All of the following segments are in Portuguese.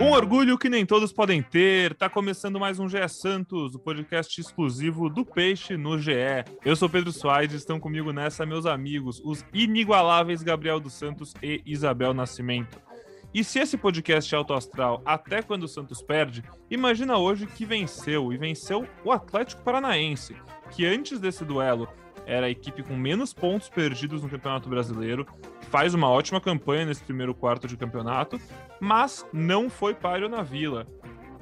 Um orgulho que nem todos podem ter. Tá começando mais um GE Santos, o podcast exclusivo do Peixe no GE. Eu sou Pedro Soares, estão comigo nessa meus amigos, os inigualáveis Gabriel dos Santos e Isabel Nascimento. E se esse podcast é autoastral até quando o Santos perde, imagina hoje que venceu, e venceu o Atlético Paranaense, que antes desse duelo era a equipe com menos pontos perdidos no Campeonato Brasileiro, faz uma ótima campanha nesse primeiro quarto de campeonato, mas não foi páreo na Vila.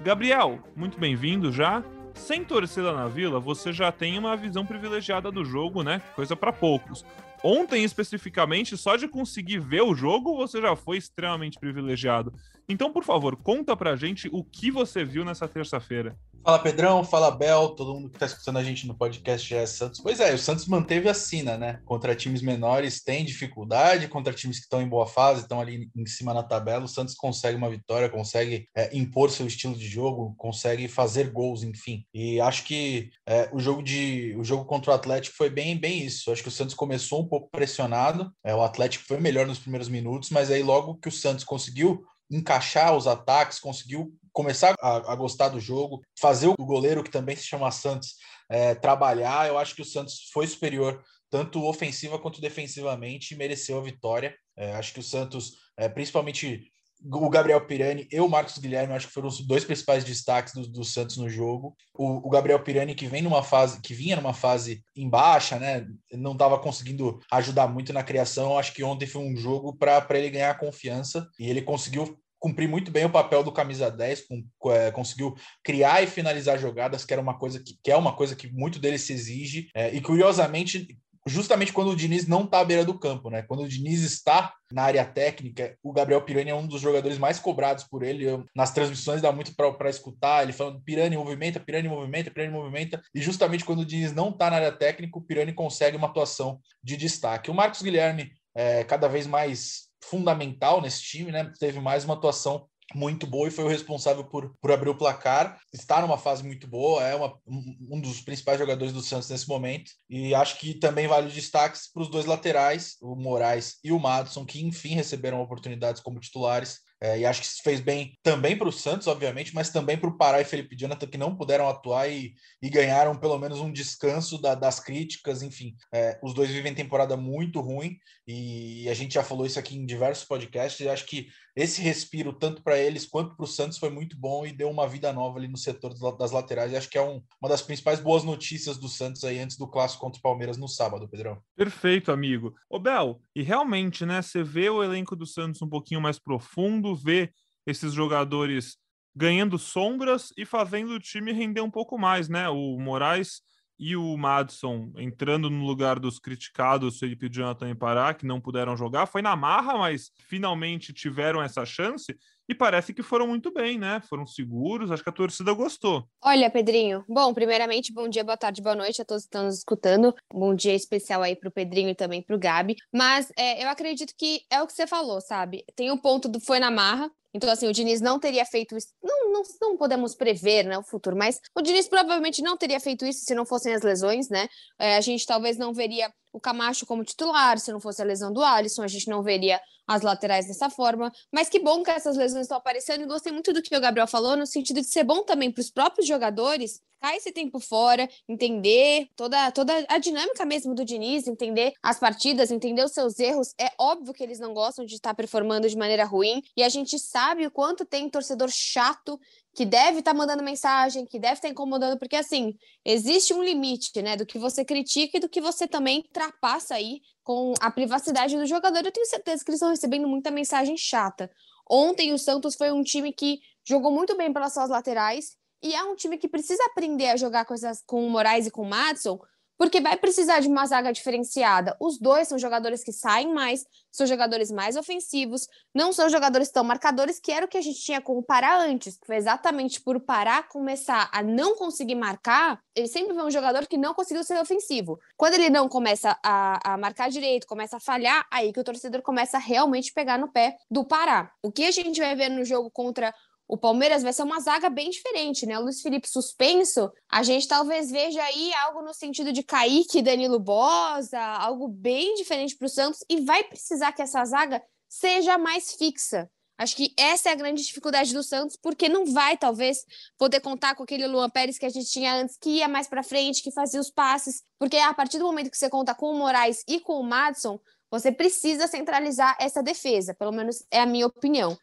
Gabriel, muito bem-vindo já. Sem torcida na Vila, você já tem uma visão privilegiada do jogo, né? Coisa para poucos. Ontem, especificamente, só de conseguir ver o jogo, você já foi extremamente privilegiado. Então, por favor, conta pra gente o que você viu nessa terça-feira. Fala Pedrão, fala Bel, todo mundo que está escutando a gente no podcast GS Santos. Pois é, o Santos manteve a sina, né? Contra times menores tem dificuldade, contra times que estão em boa fase, estão ali em cima na tabela, o Santos consegue uma vitória, consegue é, impor seu estilo de jogo, consegue fazer gols, enfim. E acho que é, o jogo de o jogo contra o Atlético foi bem, bem isso. Acho que o Santos começou um pouco pressionado, é, o Atlético foi melhor nos primeiros minutos, mas aí logo que o Santos conseguiu encaixar os ataques, conseguiu começar a, a, gostar do jogo, fazer o goleiro, que também se chama Santos, é, trabalhar. Eu acho que o Santos foi superior, tanto ofensiva quanto defensivamente, e mereceu a vitória. É, acho que o Santos, é, principalmente o Gabriel Pirani e o Marcos Guilherme, acho que foram os dois principais destaques do, do Santos no jogo. O, o, Gabriel Pirani, que vem numa fase, que vinha numa fase em baixa, né? Não estava conseguindo ajudar muito na criação. Acho que ontem foi um jogo para ele ganhar confiança e ele conseguiu cumprir muito bem o papel do camisa 10, com, é, conseguiu criar e finalizar jogadas, que era uma coisa que, que é uma coisa que muito dele se exige. É, e curiosamente, justamente quando o Diniz não está à beira do campo, né? Quando o Diniz está na área técnica, o Gabriel Pirani é um dos jogadores mais cobrados por ele. Eu, nas transmissões dá muito para escutar ele falando Pirani movimenta, Pirani movimenta, Pirani movimenta. E justamente quando o Diniz não está na área técnica, o Pirani consegue uma atuação de destaque. O Marcos Guilherme é cada vez mais fundamental nesse time, né? Teve mais uma atuação muito boa e foi o responsável por, por abrir o placar. Está numa fase muito boa, é uma, um dos principais jogadores do Santos nesse momento. E acho que também vale destaques para os dois laterais, o Moraes e o Madison, que enfim receberam oportunidades como titulares. É, e acho que isso fez bem também para o Santos, obviamente, mas também para o Pará e Felipe Jonathan, que não puderam atuar e, e ganharam pelo menos um descanso da, das críticas. Enfim, é, os dois vivem temporada muito ruim e a gente já falou isso aqui em diversos podcasts. E acho que esse respiro, tanto para eles quanto para o Santos, foi muito bom e deu uma vida nova ali no setor das laterais. E acho que é um, uma das principais boas notícias do Santos aí antes do clássico contra o Palmeiras no sábado, Pedrão. Perfeito, amigo. Ô, Bel, e realmente, né, você vê o elenco do Santos um pouquinho mais profundo vê esses jogadores ganhando sombras e fazendo o time render um pouco mais, né? O Moraes e o Madison entrando no lugar dos criticados Felipe Jonathan e Pará, que não puderam jogar, foi na marra, mas finalmente tiveram essa chance e parece que foram muito bem, né? Foram seguros, acho que a torcida gostou. Olha, Pedrinho, bom, primeiramente, bom dia, boa tarde, boa noite a todos que estão nos escutando. Bom dia especial aí para o Pedrinho e também para o Gabi. Mas é, eu acredito que é o que você falou, sabe? Tem o um ponto do foi na marra, então, assim, o Diniz não teria feito isso. Não, não, não podemos prever né, o futuro, mas o Diniz provavelmente não teria feito isso se não fossem as lesões, né? É, a gente talvez não veria o Camacho como titular, se não fosse a lesão do Alisson, a gente não veria as laterais dessa forma. Mas que bom que essas lesões estão aparecendo e gostei muito do que o Gabriel falou, no sentido de ser bom também para os próprios jogadores ficar esse tempo fora, entender toda, toda a dinâmica mesmo do Diniz, entender as partidas, entender os seus erros. É óbvio que eles não gostam de estar performando de maneira ruim e a gente sabe o quanto tem torcedor chato que deve estar tá mandando mensagem, que deve estar tá incomodando, porque assim, existe um limite, né, do que você critica e do que você também ultrapassa aí com a privacidade do jogador. Eu tenho certeza que eles estão recebendo muita mensagem chata. Ontem o Santos foi um time que jogou muito bem pelas suas laterais e é um time que precisa aprender a jogar com, essas, com o Moraes e com o Madison, porque vai precisar de uma zaga diferenciada. Os dois são jogadores que saem mais, são jogadores mais ofensivos, não são jogadores tão marcadores, que era o que a gente tinha com o Pará antes, foi exatamente por o Pará começar a não conseguir marcar, ele sempre foi um jogador que não conseguiu ser ofensivo. Quando ele não começa a, a marcar direito, começa a falhar, aí que o torcedor começa a realmente pegar no pé do Pará. O que a gente vai ver no jogo contra o Palmeiras vai ser uma zaga bem diferente, né? O Luiz Felipe suspenso, a gente talvez veja aí algo no sentido de Kaique, Danilo Bosa, algo bem diferente para o Santos, e vai precisar que essa zaga seja mais fixa. Acho que essa é a grande dificuldade do Santos, porque não vai, talvez, poder contar com aquele Luan Pérez que a gente tinha antes, que ia mais para frente, que fazia os passes. Porque a partir do momento que você conta com o Moraes e com o Madison, você precisa centralizar essa defesa, pelo menos é a minha opinião.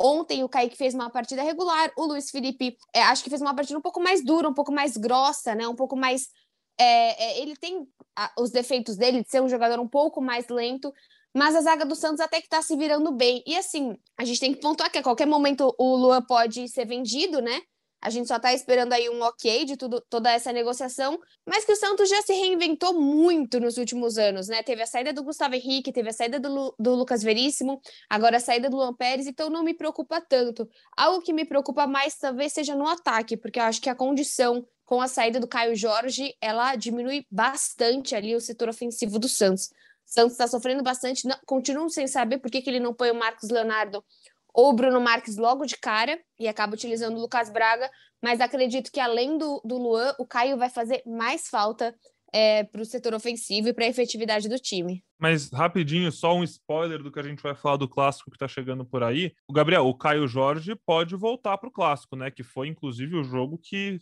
Ontem o Kaique fez uma partida regular, o Luiz Felipe é, acho que fez uma partida um pouco mais dura, um pouco mais grossa, né? Um pouco mais. É, é, ele tem os defeitos dele de ser um jogador um pouco mais lento, mas a zaga do Santos até que tá se virando bem. E assim, a gente tem que pontuar que a qualquer momento o Luan pode ser vendido, né? A gente só está esperando aí um ok de tudo, toda essa negociação, mas que o Santos já se reinventou muito nos últimos anos, né? Teve a saída do Gustavo Henrique, teve a saída do, do Lucas Veríssimo, agora a saída do Luan Pérez, então não me preocupa tanto. Algo que me preocupa mais talvez seja no ataque, porque eu acho que a condição com a saída do Caio Jorge, ela diminui bastante ali o setor ofensivo do Santos. Santos está sofrendo bastante, não, continuam sem saber por que, que ele não põe o Marcos Leonardo ou o Bruno Marques logo de cara e acaba utilizando o Lucas Braga, mas acredito que além do, do Luan, o Caio vai fazer mais falta é, para o setor ofensivo e para a efetividade do time. Mas rapidinho, só um spoiler do que a gente vai falar do clássico que está chegando por aí. O Gabriel, o Caio Jorge pode voltar para o clássico, né? Que foi inclusive o jogo que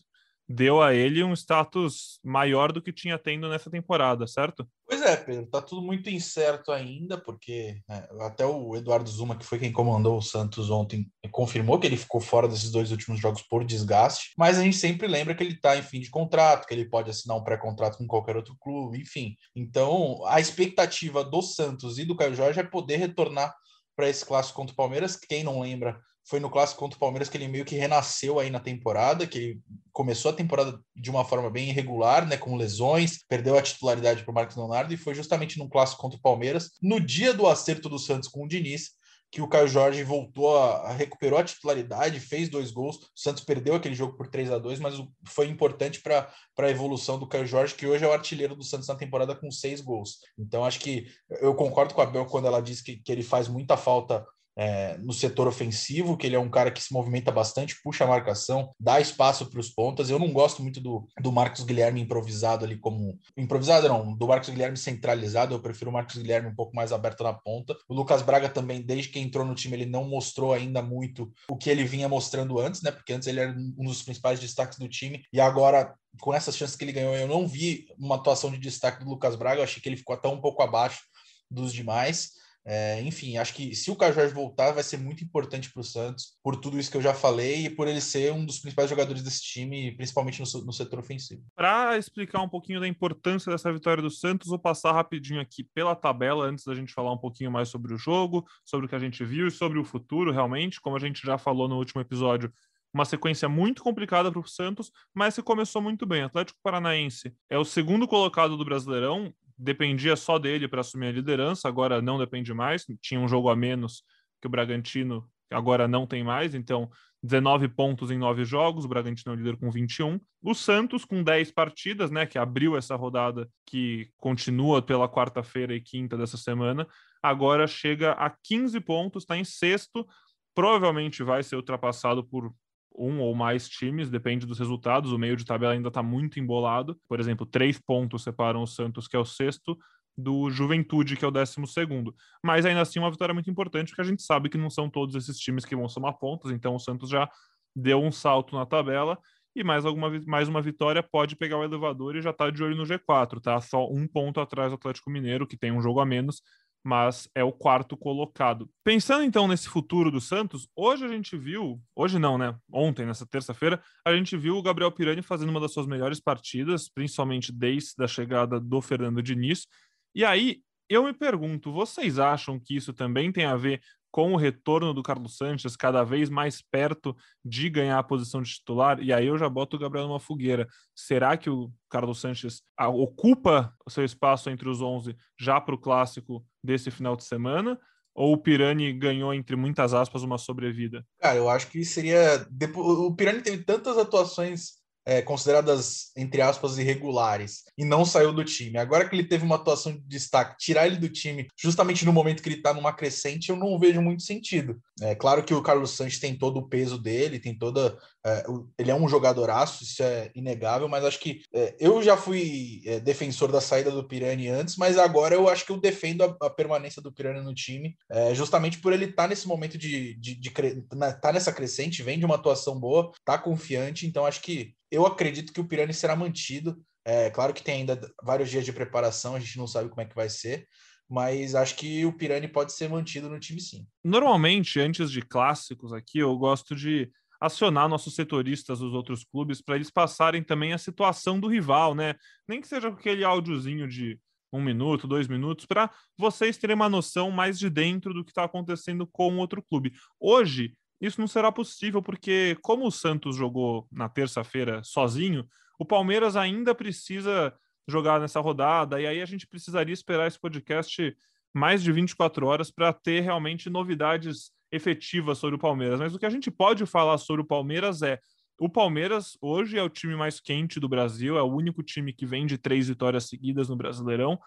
deu a ele um status maior do que tinha tendo nessa temporada, certo? Pois é, Pedro, tá tudo muito incerto ainda, porque né, até o Eduardo Zuma, que foi quem comandou o Santos ontem, confirmou que ele ficou fora desses dois últimos jogos por desgaste, mas a gente sempre lembra que ele está em fim de contrato, que ele pode assinar um pré-contrato com qualquer outro clube, enfim. Então, a expectativa do Santos e do Caio Jorge é poder retornar para esse clássico contra o Palmeiras. Quem não lembra, foi no clássico contra o Palmeiras que ele meio que renasceu aí na temporada, que ele começou a temporada de uma forma bem irregular, né, com lesões, perdeu a titularidade para o Marcos Leonardo e foi justamente no clássico contra o Palmeiras, no dia do acerto do Santos com o Diniz, que o Caio Jorge voltou a, a, recuperou a titularidade, fez dois gols. O Santos perdeu aquele jogo por 3 a 2 mas foi importante para a evolução do Caio Jorge, que hoje é o artilheiro do Santos na temporada com seis gols. Então, acho que eu concordo com a Bel quando ela diz que, que ele faz muita falta é, no setor ofensivo, que ele é um cara que se movimenta bastante, puxa a marcação, dá espaço para os pontas. Eu não gosto muito do, do Marcos Guilherme improvisado ali como. Improvisado não, do Marcos Guilherme centralizado. Eu prefiro o Marcos Guilherme um pouco mais aberto na ponta. O Lucas Braga também, desde que entrou no time, ele não mostrou ainda muito o que ele vinha mostrando antes, né? Porque antes ele era um dos principais destaques do time e agora com essas chances que ele ganhou, eu não vi uma atuação de destaque do Lucas Braga, eu achei que ele ficou até um pouco abaixo dos demais. É, enfim, acho que se o Jorge voltar, vai ser muito importante para o Santos, por tudo isso que eu já falei e por ele ser um dos principais jogadores desse time, principalmente no, no setor ofensivo. Para explicar um pouquinho da importância dessa vitória do Santos, vou passar rapidinho aqui pela tabela, antes da gente falar um pouquinho mais sobre o jogo, sobre o que a gente viu e sobre o futuro, realmente. Como a gente já falou no último episódio, uma sequência muito complicada para o Santos, mas que começou muito bem. Atlético Paranaense é o segundo colocado do Brasileirão, dependia só dele para assumir a liderança, agora não depende mais, tinha um jogo a menos que o Bragantino, agora não tem mais, então 19 pontos em 9 jogos, o Bragantino é o líder com 21. O Santos com 10 partidas, né, que abriu essa rodada que continua pela quarta-feira e quinta dessa semana, agora chega a 15 pontos, está em sexto, provavelmente vai ser ultrapassado por um ou mais times, depende dos resultados. O meio de tabela ainda está muito embolado. Por exemplo, três pontos separam o Santos, que é o sexto, do Juventude, que é o décimo segundo. Mas ainda assim, uma vitória muito importante, porque a gente sabe que não são todos esses times que vão somar pontos, então o Santos já deu um salto na tabela. E mais, alguma, mais uma vitória pode pegar o elevador e já está de olho no G4, tá? Só um ponto atrás do Atlético Mineiro, que tem um jogo a menos, mas é o quarto colocado. Pensando então nesse futuro do Santos, hoje a gente viu, hoje não, né? Ontem, nessa terça-feira, a gente viu o Gabriel Pirani fazendo uma das suas melhores partidas, principalmente desde a chegada do Fernando Diniz. E aí eu me pergunto, vocês acham que isso também tem a ver com o retorno do Carlos Sanches cada vez mais perto de ganhar a posição de titular, e aí eu já boto o Gabriel numa fogueira. Será que o Carlos Sanches ocupa o seu espaço entre os 11 já para o clássico desse final de semana? Ou o Pirani ganhou, entre muitas aspas, uma sobrevida? Cara, eu acho que seria. O Pirani teve tantas atuações é, consideradas, entre aspas, irregulares, e não saiu do time. Agora que ele teve uma atuação de destaque, tirar ele do time justamente no momento que ele está numa crescente, eu não vejo muito sentido. É claro que o Carlos Sanches tem todo o peso dele, tem toda. É, ele é um jogadoraço, isso é inegável, mas acho que é, eu já fui é, defensor da saída do Pirani antes, mas agora eu acho que eu defendo a, a permanência do Pirani no time, é, justamente por ele estar tá nesse momento de, de, de, de tá nessa crescente, vem de uma atuação boa, tá confiante, então acho que eu acredito que o Pirani será mantido. É claro que tem ainda vários dias de preparação, a gente não sabe como é que vai ser, mas acho que o Pirani pode ser mantido no time sim. Normalmente, antes de clássicos aqui, eu gosto de acionar nossos setoristas dos outros clubes para eles passarem também a situação do rival, né? Nem que seja aquele áudiozinho de um minuto, dois minutos, para vocês terem uma noção mais de dentro do que está acontecendo com outro clube. Hoje, isso não será possível, porque como o Santos jogou na terça-feira sozinho, o Palmeiras ainda precisa jogar nessa rodada, e aí a gente precisaria esperar esse podcast mais de 24 horas para ter realmente novidades efetivas sobre o Palmeiras. Mas o que a gente pode falar sobre o Palmeiras é o Palmeiras hoje é o time mais quente do Brasil, é o único time que vem de três vitórias seguidas no Brasileirão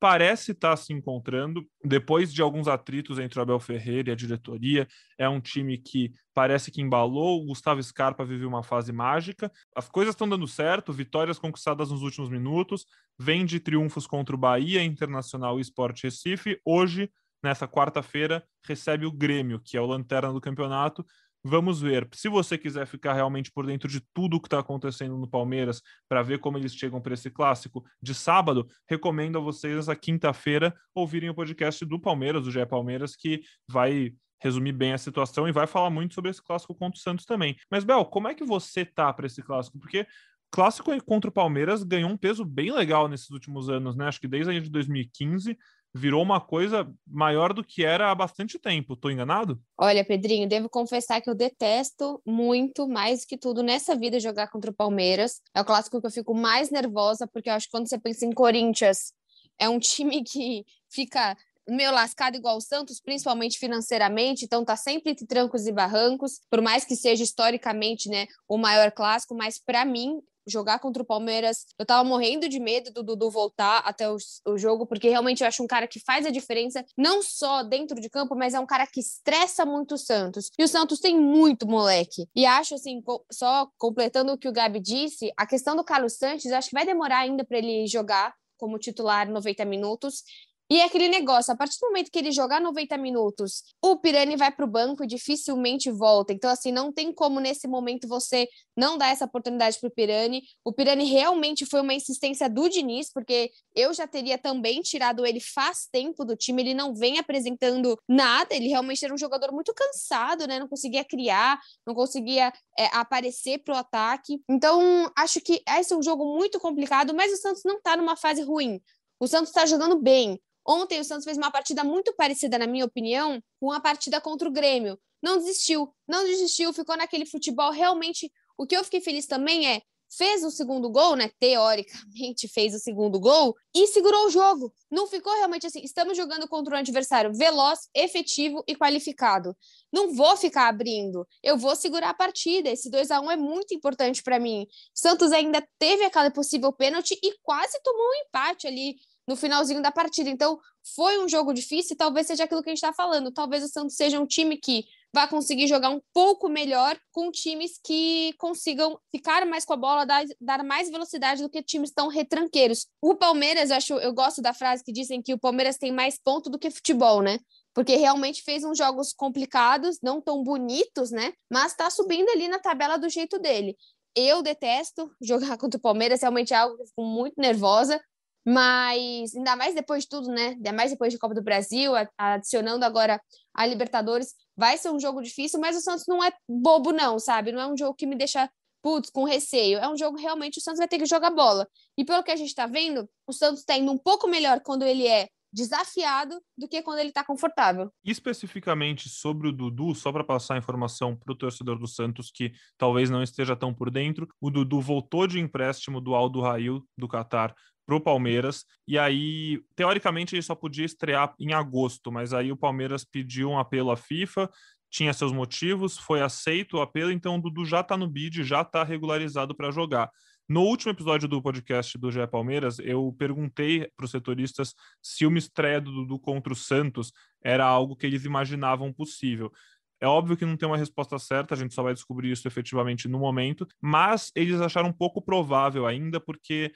parece estar tá se encontrando depois de alguns atritos entre o Abel Ferreira e a diretoria. É um time que parece que embalou. O Gustavo Scarpa vive uma fase mágica. As coisas estão dando certo, vitórias conquistadas nos últimos minutos. Vem de triunfos contra o Bahia, Internacional e Sport Recife. Hoje, nessa quarta-feira, recebe o Grêmio, que é o lanterna do campeonato, Vamos ver. Se você quiser ficar realmente por dentro de tudo o que está acontecendo no Palmeiras, para ver como eles chegam para esse clássico de sábado, recomendo a vocês a quinta-feira ouvirem o podcast do Palmeiras, do GE Palmeiras, que vai resumir bem a situação e vai falar muito sobre esse clássico contra o Santos também. Mas, Bel, como é que você tá para esse clássico? Porque clássico contra o Palmeiras ganhou um peso bem legal nesses últimos anos, né? Acho que desde aí de 2015 virou uma coisa maior do que era há bastante tempo. Tô enganado? Olha, Pedrinho, devo confessar que eu detesto muito, mais que tudo, nessa vida jogar contra o Palmeiras. É o clássico que eu fico mais nervosa, porque eu acho que quando você pensa em Corinthians, é um time que fica meio lascado igual o Santos, principalmente financeiramente, então tá sempre entre trancos e barrancos, por mais que seja historicamente, né, o maior clássico, mas para mim jogar contra o Palmeiras, eu tava morrendo de medo do Dudu voltar até o, o, jogo, porque realmente eu acho um cara que faz a diferença, não só dentro de campo, mas é um cara que estressa muito o Santos. E o Santos tem muito moleque. E acho assim, só completando o que o Gabi disse, a questão do Carlos Santos, acho que vai demorar ainda para ele jogar como titular 90 minutos. E é aquele negócio, a partir do momento que ele jogar 90 minutos, o Pirani vai para o banco e dificilmente volta. Então, assim, não tem como nesse momento você não dar essa oportunidade para o Pirani. O Pirani realmente foi uma insistência do Diniz, porque eu já teria também tirado ele faz tempo do time. Ele não vem apresentando nada, ele realmente era um jogador muito cansado, né? Não conseguia criar, não conseguia é, aparecer para o ataque. Então, acho que esse é um jogo muito complicado, mas o Santos não está numa fase ruim. O Santos está jogando bem. Ontem o Santos fez uma partida muito parecida, na minha opinião, com a partida contra o Grêmio. Não desistiu, não desistiu, ficou naquele futebol. Realmente, o que eu fiquei feliz também é fez o segundo gol, né? Teoricamente fez o segundo gol e segurou o jogo. Não ficou realmente assim. Estamos jogando contra um adversário veloz, efetivo e qualificado. Não vou ficar abrindo. Eu vou segurar a partida. Esse 2 a 1 é muito importante para mim. Santos ainda teve aquela possível pênalti e quase tomou um empate ali no finalzinho da partida. Então, foi um jogo difícil e talvez seja aquilo que a gente está falando. Talvez o Santos seja um time que vai conseguir jogar um pouco melhor com times que consigam ficar mais com a bola, dar, dar mais velocidade do que times tão retranqueiros. O Palmeiras, eu acho, eu gosto da frase que dizem que o Palmeiras tem mais ponto do que futebol, né? Porque realmente fez uns jogos complicados, não tão bonitos, né? Mas está subindo ali na tabela do jeito dele. Eu detesto jogar contra o Palmeiras, realmente é algo que eu fico muito nervosa. Mas ainda mais depois de tudo, né? Ainda mais depois de Copa do Brasil, adicionando agora a Libertadores, vai ser um jogo difícil, mas o Santos não é bobo, não, sabe? Não é um jogo que me deixa putz, com receio. É um jogo realmente o Santos vai ter que jogar bola. E pelo que a gente está vendo, o Santos está indo um pouco melhor quando ele é desafiado do que quando ele está confortável. Especificamente sobre o Dudu, só para passar a informação para o torcedor do Santos que talvez não esteja tão por dentro, o Dudu voltou de empréstimo do Aldo Rail do Catar para o Palmeiras. E aí, teoricamente, ele só podia estrear em agosto, mas aí o Palmeiras pediu um apelo à FIFA, tinha seus motivos, foi aceito o apelo, então o Dudu já está no bid, já está regularizado para jogar. No último episódio do podcast do GE Palmeiras, eu perguntei para os setoristas se uma estreia do Dudu contra o Santos era algo que eles imaginavam possível. É óbvio que não tem uma resposta certa, a gente só vai descobrir isso efetivamente no momento, mas eles acharam um pouco provável ainda, porque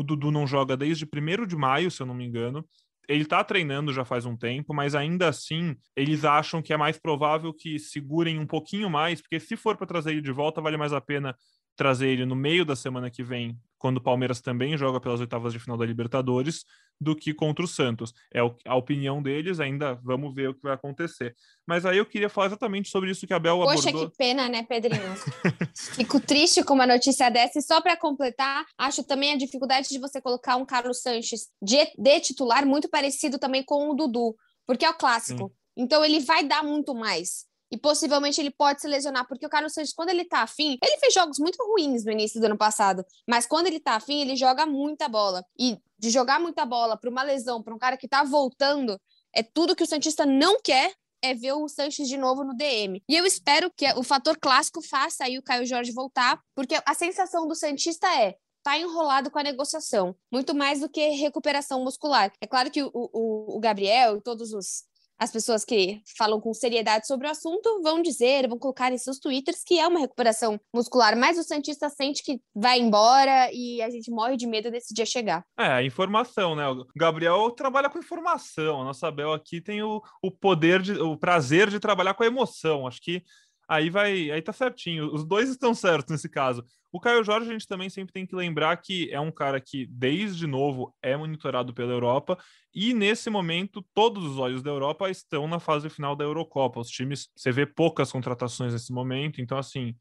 o Dudu não joga desde 1 de maio, se eu não me engano. Ele está treinando já faz um tempo, mas ainda assim eles acham que é mais provável que segurem um pouquinho mais, porque se for para trazer ele de volta, vale mais a pena trazer ele no meio da semana que vem, quando o Palmeiras também joga pelas oitavas de final da Libertadores, do que contra o Santos. É a opinião deles, ainda vamos ver o que vai acontecer. Mas aí eu queria falar exatamente sobre isso que a Bel Poxa, abordou. Poxa, que pena, né, Pedrinho? Fico triste com uma notícia dessa. E só para completar, acho também a dificuldade de você colocar um Carlos Sanches de, de titular muito parecido também com o Dudu, porque é o clássico. Sim. Então ele vai dar muito mais e possivelmente ele pode se lesionar, porque o Carlos Santos, quando ele tá afim, ele fez jogos muito ruins no início do ano passado, mas quando ele tá afim, ele joga muita bola. E de jogar muita bola para uma lesão, para um cara que tá voltando, é tudo que o Santista não quer é ver o Sanches de novo no DM. E eu espero que o fator clássico faça aí o Caio Jorge voltar, porque a sensação do Santista é tá enrolado com a negociação, muito mais do que recuperação muscular. É claro que o, o, o Gabriel e todos os as pessoas que falam com seriedade sobre o assunto vão dizer, vão colocar em seus twitters que é uma recuperação muscular, mas o Santista sente que vai embora e a gente morre de medo desse dia chegar. É, informação, né? O Gabriel trabalha com informação, a nossa Bel aqui tem o, o poder, de, o prazer de trabalhar com a emoção. Acho que aí vai, aí tá certinho. Os dois estão certos nesse caso. O Caio Jorge, a gente também sempre tem que lembrar que é um cara que, desde novo, é monitorado pela Europa e, nesse momento, todos os olhos da Europa estão na fase final da Eurocopa. Os times, você vê poucas contratações nesse momento, então, assim,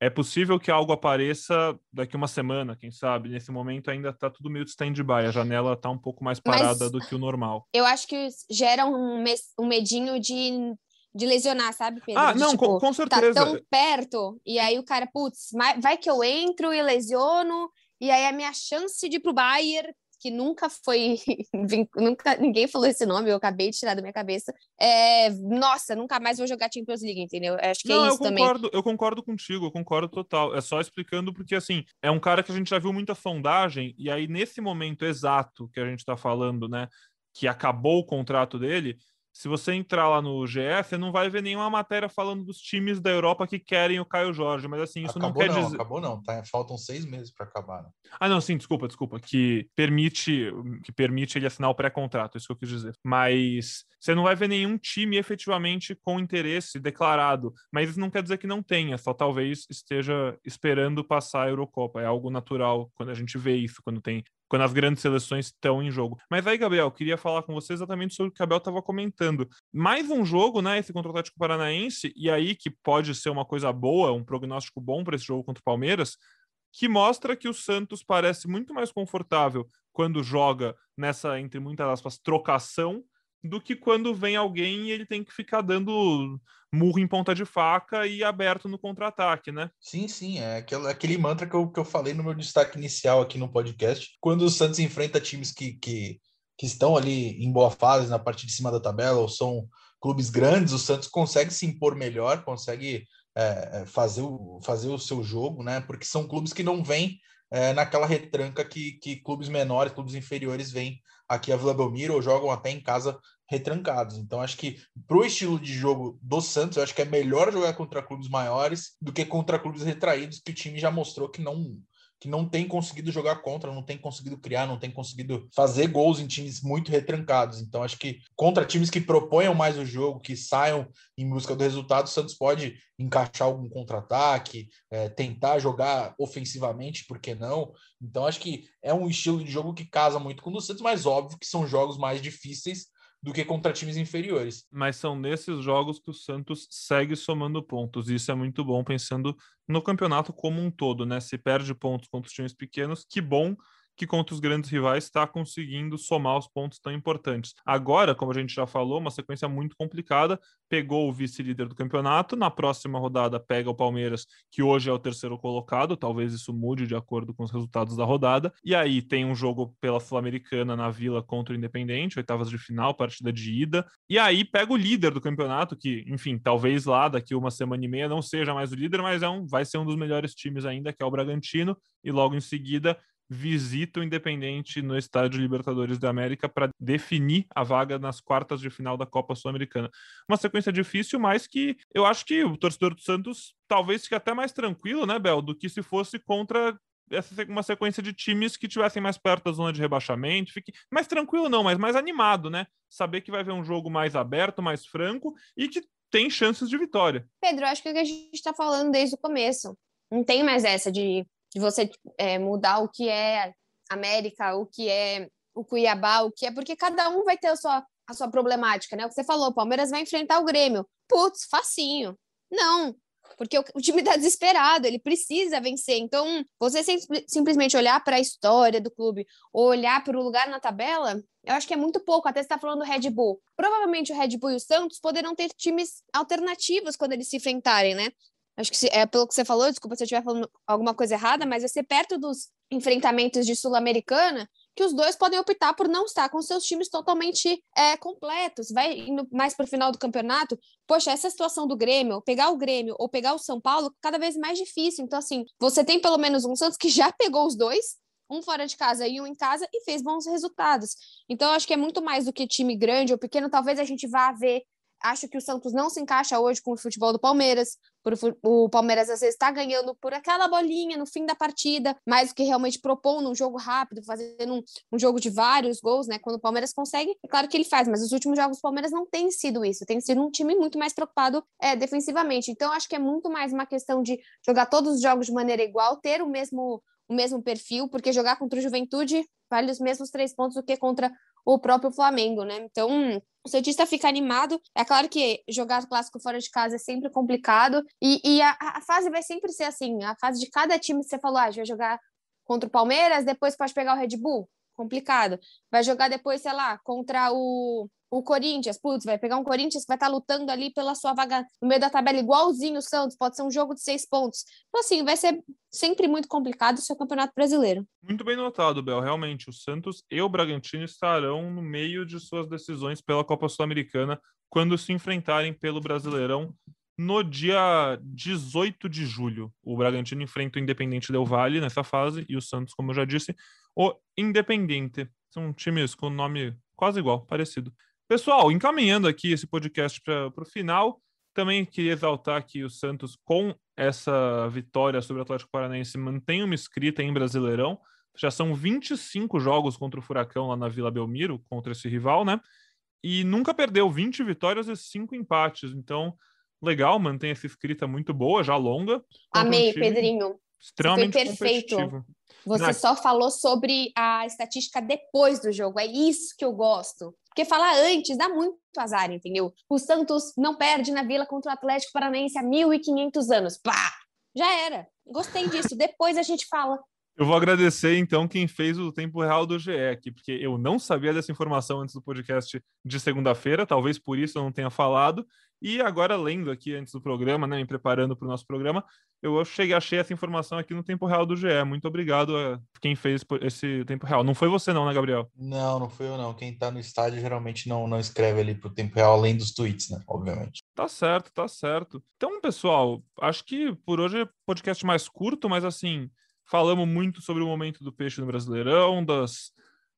é possível que algo apareça daqui uma semana, quem sabe. Nesse momento ainda está tudo meio de stand-by, a janela está um pouco mais parada Mas do que o normal. Eu acho que gera um, um medinho de de lesionar, sabe, Pedro? Ah, de, não, tipo, com, com, certeza. Tá tão perto, e aí o cara, putz, vai que eu entro e lesiono, e aí a minha chance de ir pro Bayern, que nunca foi, nunca ninguém falou esse nome, eu acabei de tirar da minha cabeça. É, nossa, nunca mais vou jogar Champions League, entendeu? Acho que não, é isso eu concordo, também. Eu concordo contigo, eu concordo total. É só explicando porque assim, é um cara que a gente já viu muita sondagem e aí nesse momento exato que a gente tá falando, né, que acabou o contrato dele, se você entrar lá no GE, você não vai ver nenhuma matéria falando dos times da Europa que querem o Caio Jorge, mas assim, isso acabou não quer não, dizer. Acabou não, tá? Faltam seis meses para acabar. Né? Ah, não, sim, desculpa, desculpa. Que permite, que permite ele assinar o pré-contrato, isso que eu quis dizer. Mas você não vai ver nenhum time efetivamente com interesse declarado. Mas isso não quer dizer que não tenha, só talvez esteja esperando passar a Eurocopa. É algo natural quando a gente vê isso, quando tem quando as grandes seleções estão em jogo. Mas aí, Gabriel, queria falar com você exatamente sobre o que o Gabriel estava comentando. Mais um jogo, né? Esse contra o Atlético Paranaense, e aí que pode ser uma coisa boa, um prognóstico bom para esse jogo contra o Palmeiras, que mostra que o Santos parece muito mais confortável quando joga nessa, entre muitas aspas, trocação do que quando vem alguém e ele tem que ficar dando murro em ponta de faca e aberto no contra-ataque, né? Sim, sim, é aquele, aquele mantra que eu, que eu falei no meu destaque inicial aqui no podcast. Quando o Santos enfrenta times que, que, que estão ali em boa fase, na parte de cima da tabela, ou são clubes grandes, o Santos consegue se impor melhor, consegue é, é fazer, o, fazer o seu jogo, né? Porque são clubes que não vêm é, naquela retranca que, que clubes menores, clubes inferiores vêm aqui a Vila Belmiro ou jogam até em casa retrancados. Então, acho que para o estilo de jogo do Santos, eu acho que é melhor jogar contra clubes maiores do que contra clubes retraídos, que o time já mostrou que não que não tem conseguido jogar contra, não tem conseguido criar, não tem conseguido fazer gols em times muito retrancados. Então, acho que contra times que proponham mais o jogo, que saiam em busca do resultado, o Santos pode encaixar algum contra-ataque, é, tentar jogar ofensivamente, por que não? Então, acho que é um estilo de jogo que casa muito com o do Santos, mas óbvio que são jogos mais difíceis do que contra times inferiores. Mas são nesses jogos que o Santos segue somando pontos. E isso é muito bom pensando no campeonato como um todo, né? Se perde pontos contra os times pequenos, que bom que contra os grandes rivais está conseguindo somar os pontos tão importantes. Agora, como a gente já falou, uma sequência muito complicada. Pegou o vice-líder do campeonato. Na próxima rodada, pega o Palmeiras, que hoje é o terceiro colocado. Talvez isso mude de acordo com os resultados da rodada. E aí tem um jogo pela Sul-Americana na Vila contra o Independente, oitavas de final, partida de ida. E aí pega o líder do campeonato, que, enfim, talvez lá daqui uma semana e meia não seja mais o líder, mas é um, vai ser um dos melhores times ainda, que é o Bragantino. E logo em seguida visita o Independente no Estádio Libertadores da América para definir a vaga nas quartas de final da Copa Sul-Americana. Uma sequência difícil, mas que eu acho que o torcedor do Santos talvez fique até mais tranquilo, né, Bel, do que se fosse contra essa uma sequência de times que tivessem mais perto da zona de rebaixamento, fique mais tranquilo não, mas mais animado, né? Saber que vai ver um jogo mais aberto, mais franco e que tem chances de vitória. Pedro, acho que é o que a gente está falando desde o começo. Não tem mais essa de de você é, mudar o que é América, o que é o Cuiabá, o que é, porque cada um vai ter a sua, a sua problemática, né? O que você falou, o Palmeiras vai enfrentar o Grêmio. Putz, facinho. Não, porque o, o time está desesperado, ele precisa vencer. Então, você sim, simplesmente olhar para a história do clube, olhar para o lugar na tabela, eu acho que é muito pouco. Até está falando do Red Bull. Provavelmente o Red Bull e o Santos poderão ter times alternativos quando eles se enfrentarem, né? Acho que é pelo que você falou, desculpa se eu estiver falando alguma coisa errada, mas vai ser perto dos enfrentamentos de Sul-Americana que os dois podem optar por não estar com seus times totalmente é, completos. Vai indo mais para o final do campeonato. Poxa, essa situação do Grêmio, pegar o Grêmio ou pegar o São Paulo, cada vez mais difícil. Então, assim, você tem pelo menos um Santos que já pegou os dois, um fora de casa e um em casa, e fez bons resultados. Então, acho que é muito mais do que time grande ou pequeno. Talvez a gente vá ver acho que o Santos não se encaixa hoje com o futebol do Palmeiras. O Palmeiras às vezes está ganhando por aquela bolinha no fim da partida, mais do que realmente propõe num jogo rápido, fazendo um, um, jogo de vários gols, né? Quando o Palmeiras consegue, é claro que ele faz, mas os últimos jogos do Palmeiras não tem sido isso, tem sido um time muito mais preocupado é, defensivamente. Então, acho que é muito mais uma questão de jogar todos os jogos de maneira igual, ter o mesmo, o mesmo perfil, porque jogar contra o Juventude vale os mesmos três pontos do que contra o próprio Flamengo, né? Então, o Santista fica animado. É claro que jogar clássico fora de casa é sempre complicado. E, e a, a, fase vai sempre ser assim. A fase de cada time, você falou, ah, vai jogar contra o Palmeiras, depois pode pegar o Red Bull. Complicado. Vai jogar depois, sei lá, contra o o Corinthians, putz, vai pegar um Corinthians que vai estar tá lutando ali pela sua vaga no meio da tabela, igualzinho o Santos, pode ser um jogo de seis pontos. Então, assim, vai ser sempre muito complicado o seu campeonato brasileiro. Muito bem notado, Bel. Realmente, o Santos e o Bragantino estarão no meio de suas decisões pela Copa Sul-Americana quando se enfrentarem pelo Brasileirão no dia 18 de julho. O Bragantino enfrenta o Independente Del Valle nessa fase e o Santos, como eu já disse, o Independente. São times com nome quase igual, parecido. Pessoal, encaminhando aqui esse podcast para o final, também queria exaltar que o Santos, com essa vitória sobre o Atlético Paranaense, mantém uma escrita em Brasileirão. Já são 25 jogos contra o Furacão lá na Vila Belmiro, contra esse rival, né? E nunca perdeu 20 vitórias e 5 empates. Então, legal, mantém essa escrita muito boa, já longa. Amei, um Pedrinho. Extremamente foi perfeito. Você Na... só falou sobre a estatística depois do jogo. É isso que eu gosto. Porque falar antes dá muito azar, entendeu? O Santos não perde na Vila contra o Atlético Paranaense há 1.500 anos. Pá! Já era. Gostei disso. Depois a gente fala. Eu vou agradecer, então, quem fez o tempo real do GE aqui, porque eu não sabia dessa informação antes do podcast de segunda-feira, talvez por isso eu não tenha falado. E agora, lendo aqui antes do programa, né, me preparando para o nosso programa, eu cheguei, achei essa informação aqui no tempo real do GE. Muito obrigado a quem fez esse tempo real. Não foi você, não, né, Gabriel? Não, não foi eu, não. Quem está no estádio geralmente não, não escreve ali para o tempo real, além dos tweets, né? Obviamente. Tá certo, tá certo. Então, pessoal, acho que por hoje é podcast mais curto, mas assim, falamos muito sobre o momento do peixe no Brasileirão, das,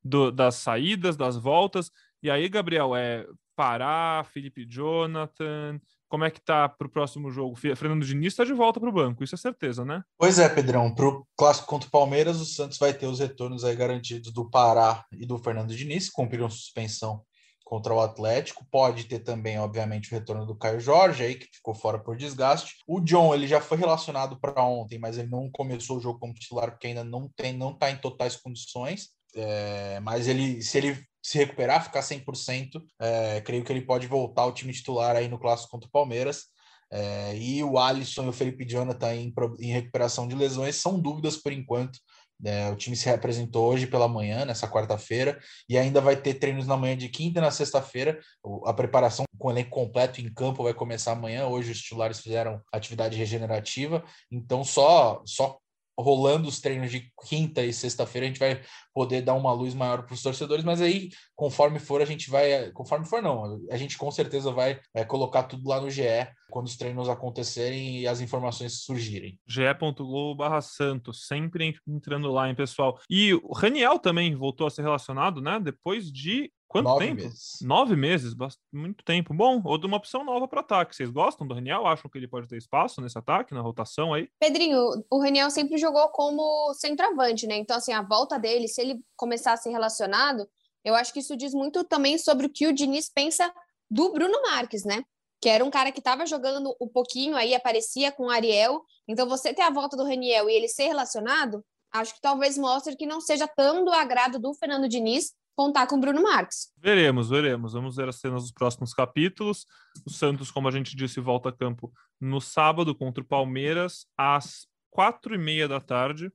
do, das saídas, das voltas. E aí, Gabriel, é Pará, Felipe Jonathan, como é que tá para o próximo jogo? Fernando Diniz está de volta para o banco, isso é certeza, né? Pois é, Pedrão. Para o clássico contra o Palmeiras, o Santos vai ter os retornos aí garantidos do Pará e do Fernando Diniz, que cumpriram suspensão contra o Atlético. Pode ter também, obviamente, o retorno do Caio Jorge, aí que ficou fora por desgaste. O John, ele já foi relacionado para ontem, mas ele não começou o jogo como titular porque ainda não tem, não está em totais condições. É, mas ele, se ele se recuperar, ficar 100%, é, creio que ele pode voltar ao time titular aí no clássico contra o Palmeiras. É, e o Alisson e o Felipe Jonathan em, em recuperação de lesões são dúvidas por enquanto É, o time se representou hoje pela manhã, nessa quarta-feira, e ainda vai ter treinos na manhã de quinta e na sexta-feira. A preparação com o elenco completo em campo vai começar amanhã. Hoje os titulares fizeram atividade regenerativa, então só só rolando os treinos de quinta e sexta-feira, a gente vai poder dar uma luz maior para os torcedores, mas aí, conforme for, a gente vai. Conforme for, não, a gente com certeza vai é, colocar tudo lá no GE quando os treinos acontecerem e as informações surgirem. ge.globo Santos, sempre entrando lá, hein, pessoal. E o Raniel também voltou a ser relacionado, né? Depois de Quanto Nove tempo? Meses. Nove meses, muito tempo. Bom, ou de uma opção nova para ataque. Vocês gostam do Raniel? Acham que ele pode ter espaço nesse ataque, na rotação aí? Pedrinho, o Raniel sempre jogou como centroavante, né? Então, assim, a volta dele, se ele começar a ser relacionado, eu acho que isso diz muito também sobre o que o Diniz pensa do Bruno Marques, né? Que era um cara que estava jogando um pouquinho aí, aparecia com o Ariel. Então, você ter a volta do Raniel e ele ser relacionado, acho que talvez mostre que não seja tão do agrado do Fernando Diniz contar com Bruno Marques. Veremos, veremos. Vamos ver as cenas dos próximos capítulos. O Santos, como a gente disse, volta a campo no sábado contra o Palmeiras, às quatro e meia da tarde.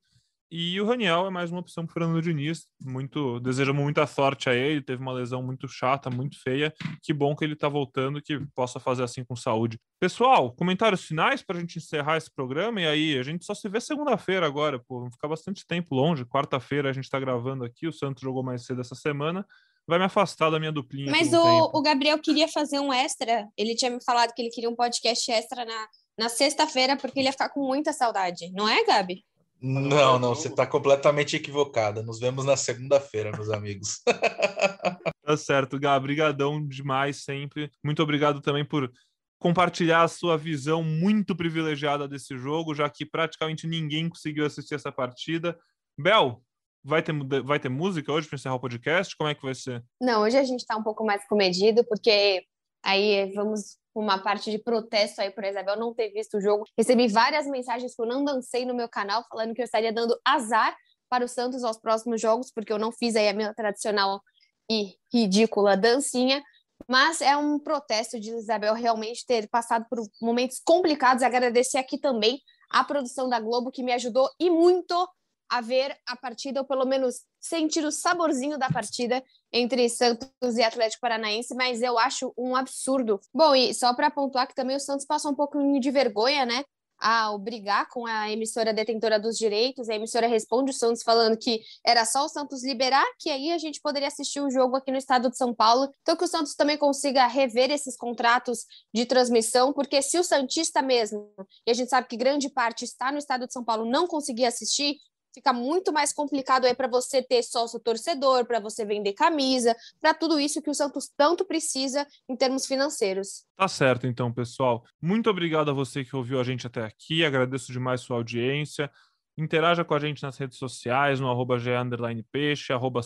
E o Raniel é mais uma opção para o Fernando Diniz. Muito, desejamos muita sorte a ele. Teve uma lesão muito chata, muito feia. Que bom que ele está voltando, que possa fazer assim com saúde. Pessoal, comentários finais para a gente encerrar esse programa. E aí, a gente só se vê segunda-feira agora, pô. Vamos ficar bastante tempo longe. Quarta-feira a gente está gravando aqui. O Santos jogou mais cedo essa semana. Vai me afastar da minha duplinha. Mas o, o Gabriel queria fazer um extra. Ele tinha me falado que ele queria um podcast extra na, na sexta-feira, porque ele ia ficar com muita saudade. Não é, Gabi? Não, não, você está completamente equivocada. Nos vemos na segunda-feira, meus amigos. tá certo, Gá. Brigadão demais sempre. Muito obrigado também por compartilhar a sua visão muito privilegiada desse jogo, já que praticamente ninguém conseguiu assistir essa partida. Bel, vai ter, vai ter música hoje para encerrar o podcast? Como é que vai ser? Não, hoje a gente está um pouco mais comedido, porque aí vamos uma parte de protesto aí por Isabel não ter visto o jogo. Recebi várias mensagens que eu não dancei no meu canal, falando que eu estaria dando azar para o Santos aos próximos jogos, porque eu não fiz aí a minha tradicional e ridícula dancinha. Mas é um protesto de Isabel realmente ter passado por momentos complicados. Agradecer aqui também a produção da Globo, que me ajudou e muito a ver a partida, ou pelo menos sentir o saborzinho da partida entre Santos e Atlético Paranaense, mas eu acho um absurdo. Bom, e só para pontuar que também o Santos passou um pouco de vergonha, né? Ao brigar com a emissora detentora dos direitos, a emissora responde o Santos falando que era só o Santos liberar, que aí a gente poderia assistir o jogo aqui no estado de São Paulo. Então, que o Santos também consiga rever esses contratos de transmissão, porque se o Santista mesmo, e a gente sabe que grande parte está no estado de São Paulo, não conseguir assistir, fica muito mais complicado aí para você ter sócio torcedor, para você vender camisa, para tudo isso que o Santos tanto precisa em termos financeiros. Tá certo, então, pessoal. Muito obrigado a você que ouviu a gente até aqui. Agradeço demais sua audiência. Interaja com a gente nas redes sociais, no arroba peixe, arroba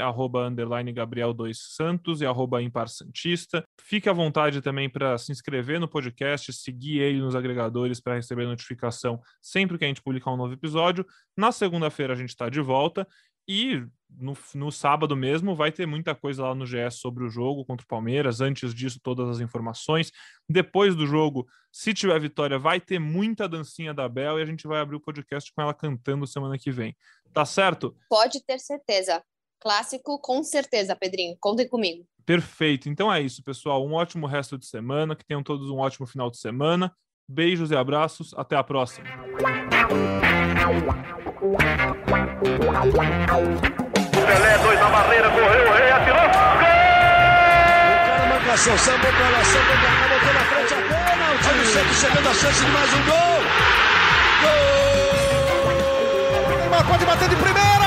arroba underline Gabriel 2 Santos e arroba Impar Santista. Fique à vontade também para se inscrever no podcast, seguir ele nos agregadores para receber notificação sempre que a gente publicar um novo episódio. Na segunda-feira a gente está de volta e no, no, sábado mesmo vai ter muita coisa lá no GS sobre o jogo contra o Palmeiras. Antes disso, todas as informações. Depois do jogo, se tiver vitória, vai ter muita dancinha da Bel e a gente vai abrir o podcast com ela cantando semana que vem. Tá certo? Pode ter certeza. Clássico, com certeza, Pedrinho. Contem comigo. Perfeito. Então é isso, pessoal. Um ótimo resto de semana. Que tenham todos um ótimo final de semana. Beijos e abraços. Até a próxima. Pelé, dois na barreira, correu, o rei atirou. Gol! O cara pra lá, sambou pra cá, botou na frente a bola. O time sempre chegando a chance de mais um gol. Gol! Neymar pode bater de primeira.